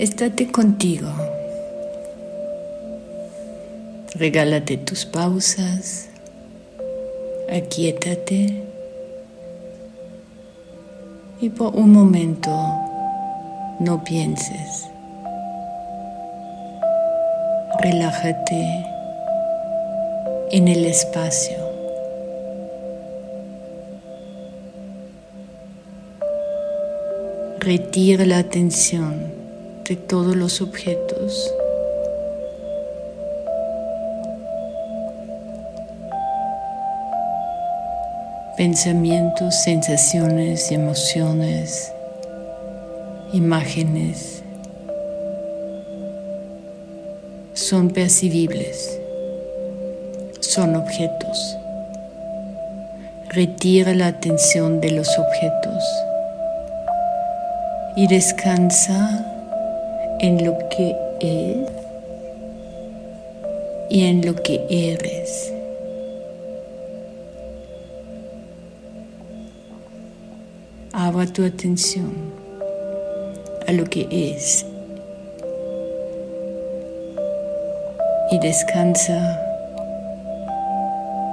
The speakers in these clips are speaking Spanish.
Estate contigo. Regálate tus pausas. Aquietate. Y por un momento no pienses. Relájate en el espacio. Retira la atención de todos los objetos. Pensamientos, sensaciones, emociones, imágenes son percibibles, son objetos. Retira la atención de los objetos y descansa en lo que es y en lo que eres. Abra tu atención a lo que es y descansa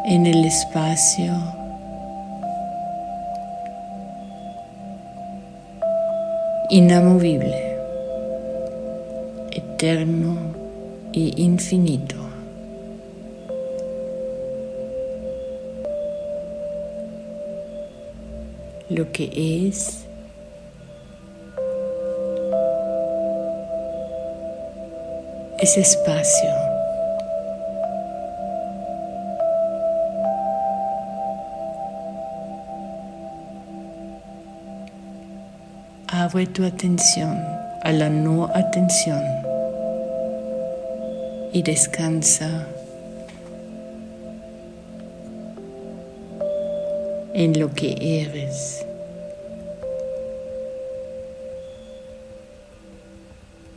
en el espacio inamovible eterno e infinito. Lo que es es espacio. Abre tu atención a la no atención y descansa en lo que eres.